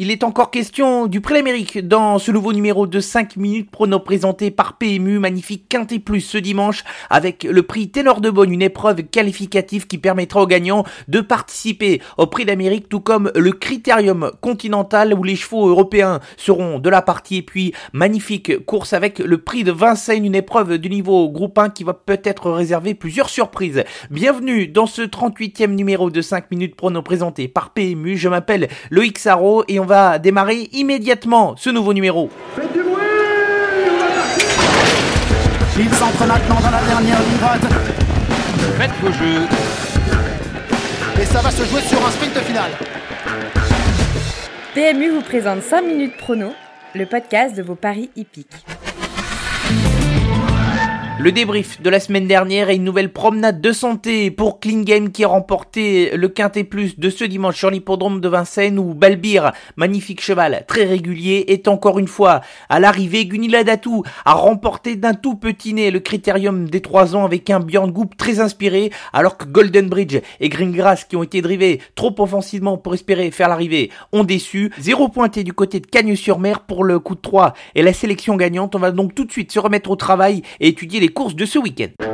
Il est encore question du prix l'Amérique dans ce nouveau numéro de 5 minutes prono présenté par PMU, magnifique quintet plus ce dimanche avec le prix Ténor de Bonne, une épreuve qualificative qui permettra aux gagnants de participer au prix d'Amérique tout comme le critérium continental où les chevaux européens seront de la partie et puis magnifique course avec le prix de Vincennes, une épreuve du niveau groupe 1 qui va peut-être réserver plusieurs surprises. Bienvenue dans ce 38e numéro de 5 minutes prono présenté par PMU, je m'appelle Loïc Sarro et on va démarrer immédiatement ce nouveau numéro. Faites du bruit Il s'entre maintenant dans la dernière ligne droite. Faites vos jeux. Et ça va se jouer sur un sprint final. PMU vous présente 5 minutes prono, le podcast de vos paris hippiques. Le débrief de la semaine dernière et une nouvelle promenade de santé pour Game qui a remporté le Quintet Plus de ce dimanche sur l'hippodrome de Vincennes où Balbir, magnifique cheval très régulier, est encore une fois à l'arrivée. Gunilla Datou a remporté d'un tout petit nez le critérium des 3 ans avec un Björn Goop très inspiré alors que Golden Bridge et Greengrass qui ont été drivés trop offensivement pour espérer faire l'arrivée ont déçu. Zéro pointé du côté de Cagnes-sur-Mer pour le coup de 3 et la sélection gagnante. On va donc tout de suite se remettre au travail et étudier les courses de ce week-end.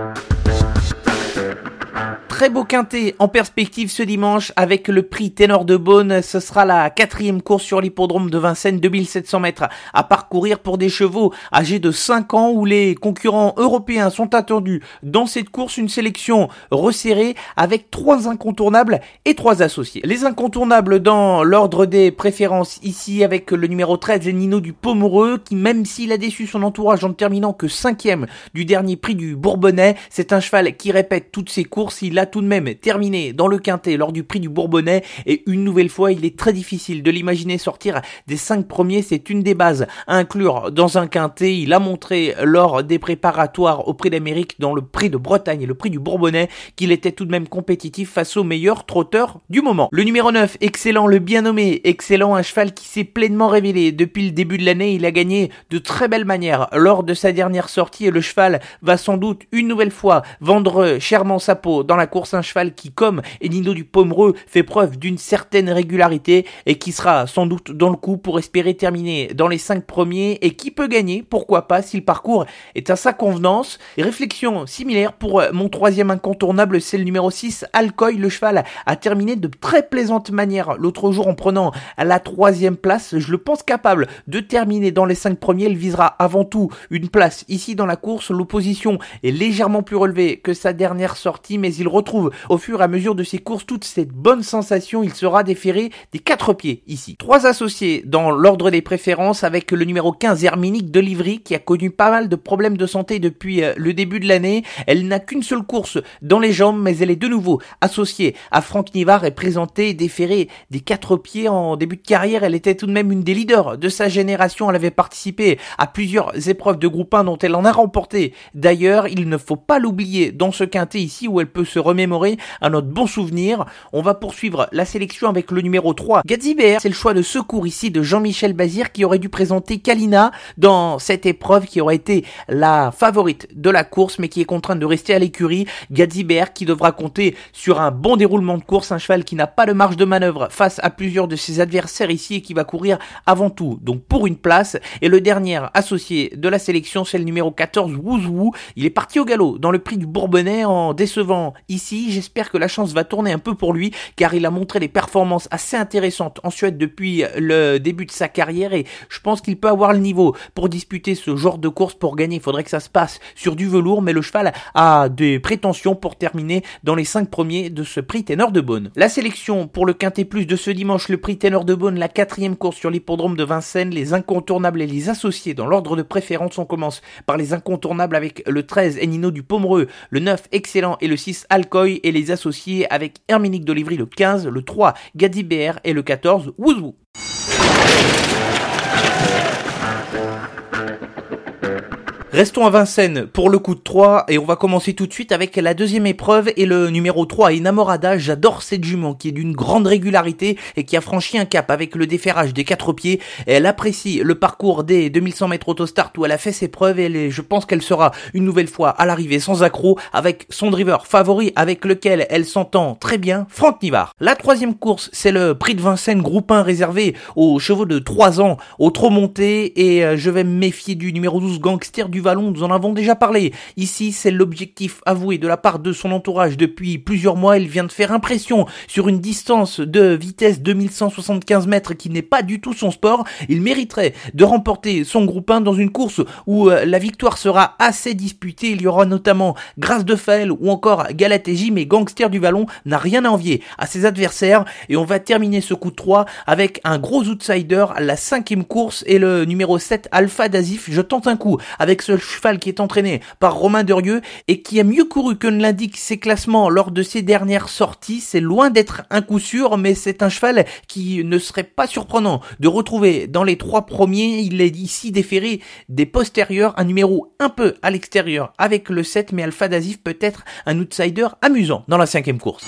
Très beau quintet en perspective ce dimanche avec le prix Ténor de Beaune. Ce sera la quatrième course sur l'hippodrome de Vincennes, 2700 mètres à parcourir pour des chevaux âgés de 5 ans où les concurrents européens sont attendus. Dans cette course, une sélection resserrée avec trois incontournables et trois associés. Les incontournables dans l'ordre des préférences ici avec le numéro 13, Nino du Pomereux qui même s'il a déçu son entourage en ne terminant que cinquième du dernier prix du Bourbonnais, c'est un cheval qui répète toutes ses courses. Il a tout de même terminé dans le quintet lors du prix du Bourbonnais. Et une nouvelle fois il est très difficile de l'imaginer sortir des cinq premiers, c'est une des bases à inclure dans un quintet, il a montré lors des préparatoires au prix d'Amérique dans le prix de Bretagne et le prix du Bourbonnais qu'il était tout de même compétitif face aux meilleurs trotteurs du moment. Le numéro 9, excellent, le bien nommé, excellent, un cheval qui s'est pleinement révélé. Depuis le début de l'année, il a gagné de très belles manières. Lors de sa dernière sortie et le cheval va sans doute une nouvelle fois vendre chèrement sa peau dans la course un cheval qui, comme Enino du Pomereux, fait preuve d'une certaine régularité et qui sera sans doute dans le coup pour espérer terminer dans les cinq premiers et qui peut gagner, pourquoi pas, si le parcours est à sa convenance. Réflexion similaire pour mon troisième incontournable, c'est le numéro 6, Alcoy. Le cheval a terminé de très plaisante manière l'autre jour en prenant la troisième place. Je le pense capable de terminer dans les cinq premiers. Il visera avant tout une place ici dans la course. L'opposition est légèrement plus relevée que sa dernière sortie, mais il retrouve au fur et à mesure de ses courses toute cette bonne sensation. Il sera déféré des quatre pieds ici. Trois associés dans l'ordre des préférences avec le numéro 15 Herminique de Livry qui a connu pas mal de problèmes de santé depuis euh, le début de l'année. Elle n'a qu'une seule course dans les jambes mais elle est de nouveau associée à Franck Nivard et présentée déférée des quatre pieds en début de carrière. Elle était tout de même une des leaders de sa génération. Elle avait participé à plusieurs épreuves de groupe 1 dont elle en a remporté. D'ailleurs, il ne faut pas l'oublier dans ce quintet ici où elle peut se à notre bon souvenir. On va poursuivre la sélection avec le numéro 3, Gadzibert. C'est le choix de secours ici de Jean-Michel Bazir qui aurait dû présenter Kalina dans cette épreuve qui aurait été la favorite de la course mais qui est contrainte de rester à l'écurie. Gadzibert qui devra compter sur un bon déroulement de course, un cheval qui n'a pas de marge de manœuvre face à plusieurs de ses adversaires ici et qui va courir avant tout donc pour une place. Et le dernier associé de la sélection c'est le numéro 14, Wouzou. Il est parti au galop dans le prix du Bourbonnais en décevant ici. J'espère que la chance va tourner un peu pour lui car il a montré des performances assez intéressantes en Suède depuis le début de sa carrière et je pense qu'il peut avoir le niveau pour disputer ce genre de course pour gagner. Il faudrait que ça se passe sur du velours mais le cheval a des prétentions pour terminer dans les 5 premiers de ce prix Ténor de Beaune. La sélection pour le Quintet Plus de ce dimanche, le prix Ténor de Beaune, la quatrième course sur l'hippodrome de Vincennes, les incontournables et les associés dans l'ordre de préférence. On commence par les incontournables avec le 13 Enino du Pomereux, le 9 Excellent et le 6 Et les associés avec Herminique d'Olivry le 15, le 3 Gadibert et le 14 Wouzou. Restons à Vincennes pour le coup de 3 et on va commencer tout de suite avec la deuxième épreuve et le numéro 3, Enamorada. J'adore cette jument qui est d'une grande régularité et qui a franchi un cap avec le déferrage des quatre pieds. Elle apprécie le parcours des 2100 mètres autostart où elle a fait ses preuves et je pense qu'elle sera une nouvelle fois à l'arrivée sans accroc avec son driver favori avec lequel elle s'entend très bien, Franck Nivard. La troisième course, c'est le prix de Vincennes groupe 1 réservé aux chevaux de 3 ans, au trop monté et euh, je vais me méfier du numéro 12 gangster du Vallon, nous en avons déjà parlé. Ici, c'est l'objectif avoué de la part de son entourage depuis plusieurs mois. Il vient de faire impression sur une distance de vitesse 2175 mètres qui n'est pas du tout son sport. Il mériterait de remporter son groupe 1 dans une course où euh, la victoire sera assez disputée. Il y aura notamment Grâce de Fel ou encore Galatéji, mais Gangster du Vallon n'a rien à envier à ses adversaires. Et on va terminer ce coup de 3 avec un gros outsider, la cinquième course et le numéro 7 Alpha Dazif. Je tente un coup avec ce cheval qui est entraîné par Romain Derieux et qui a mieux couru que ne l'indique ses classements lors de ses dernières sorties. C'est loin d'être un coup sûr, mais c'est un cheval qui ne serait pas surprenant de retrouver dans les trois premiers. Il est ici déféré des postérieurs, un numéro un peu à l'extérieur avec le 7, mais Alpha Dazif peut être un outsider amusant dans la cinquième course.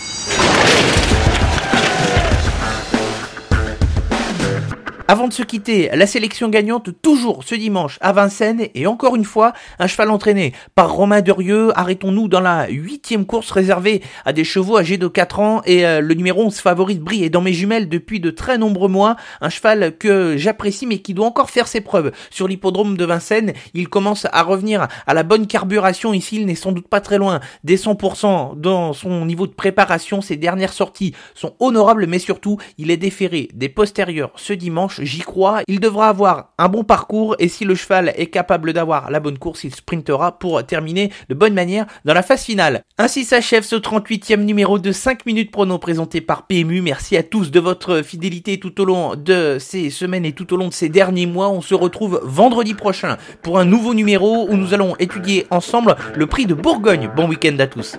Avant de se quitter, la sélection gagnante toujours ce dimanche à Vincennes et encore une fois un cheval entraîné par Romain Derieux. Arrêtons-nous dans la huitième course réservée à des chevaux âgés de 4 ans et euh, le numéro 11 favorite brille est dans mes jumelles depuis de très nombreux mois. Un cheval que j'apprécie mais qui doit encore faire ses preuves sur l'hippodrome de Vincennes. Il commence à revenir à la bonne carburation ici. Il n'est sans doute pas très loin des 100% dans son niveau de préparation. Ses dernières sorties sont honorables mais surtout il est déféré des postérieurs ce dimanche j'y crois. Il devra avoir un bon parcours et si le cheval est capable d'avoir la bonne course, il sprintera pour terminer de bonne manière dans la phase finale. Ainsi s'achève ce 38e numéro de 5 minutes prono présenté par PMU. Merci à tous de votre fidélité tout au long de ces semaines et tout au long de ces derniers mois. On se retrouve vendredi prochain pour un nouveau numéro où nous allons étudier ensemble le prix de Bourgogne. Bon week-end à tous.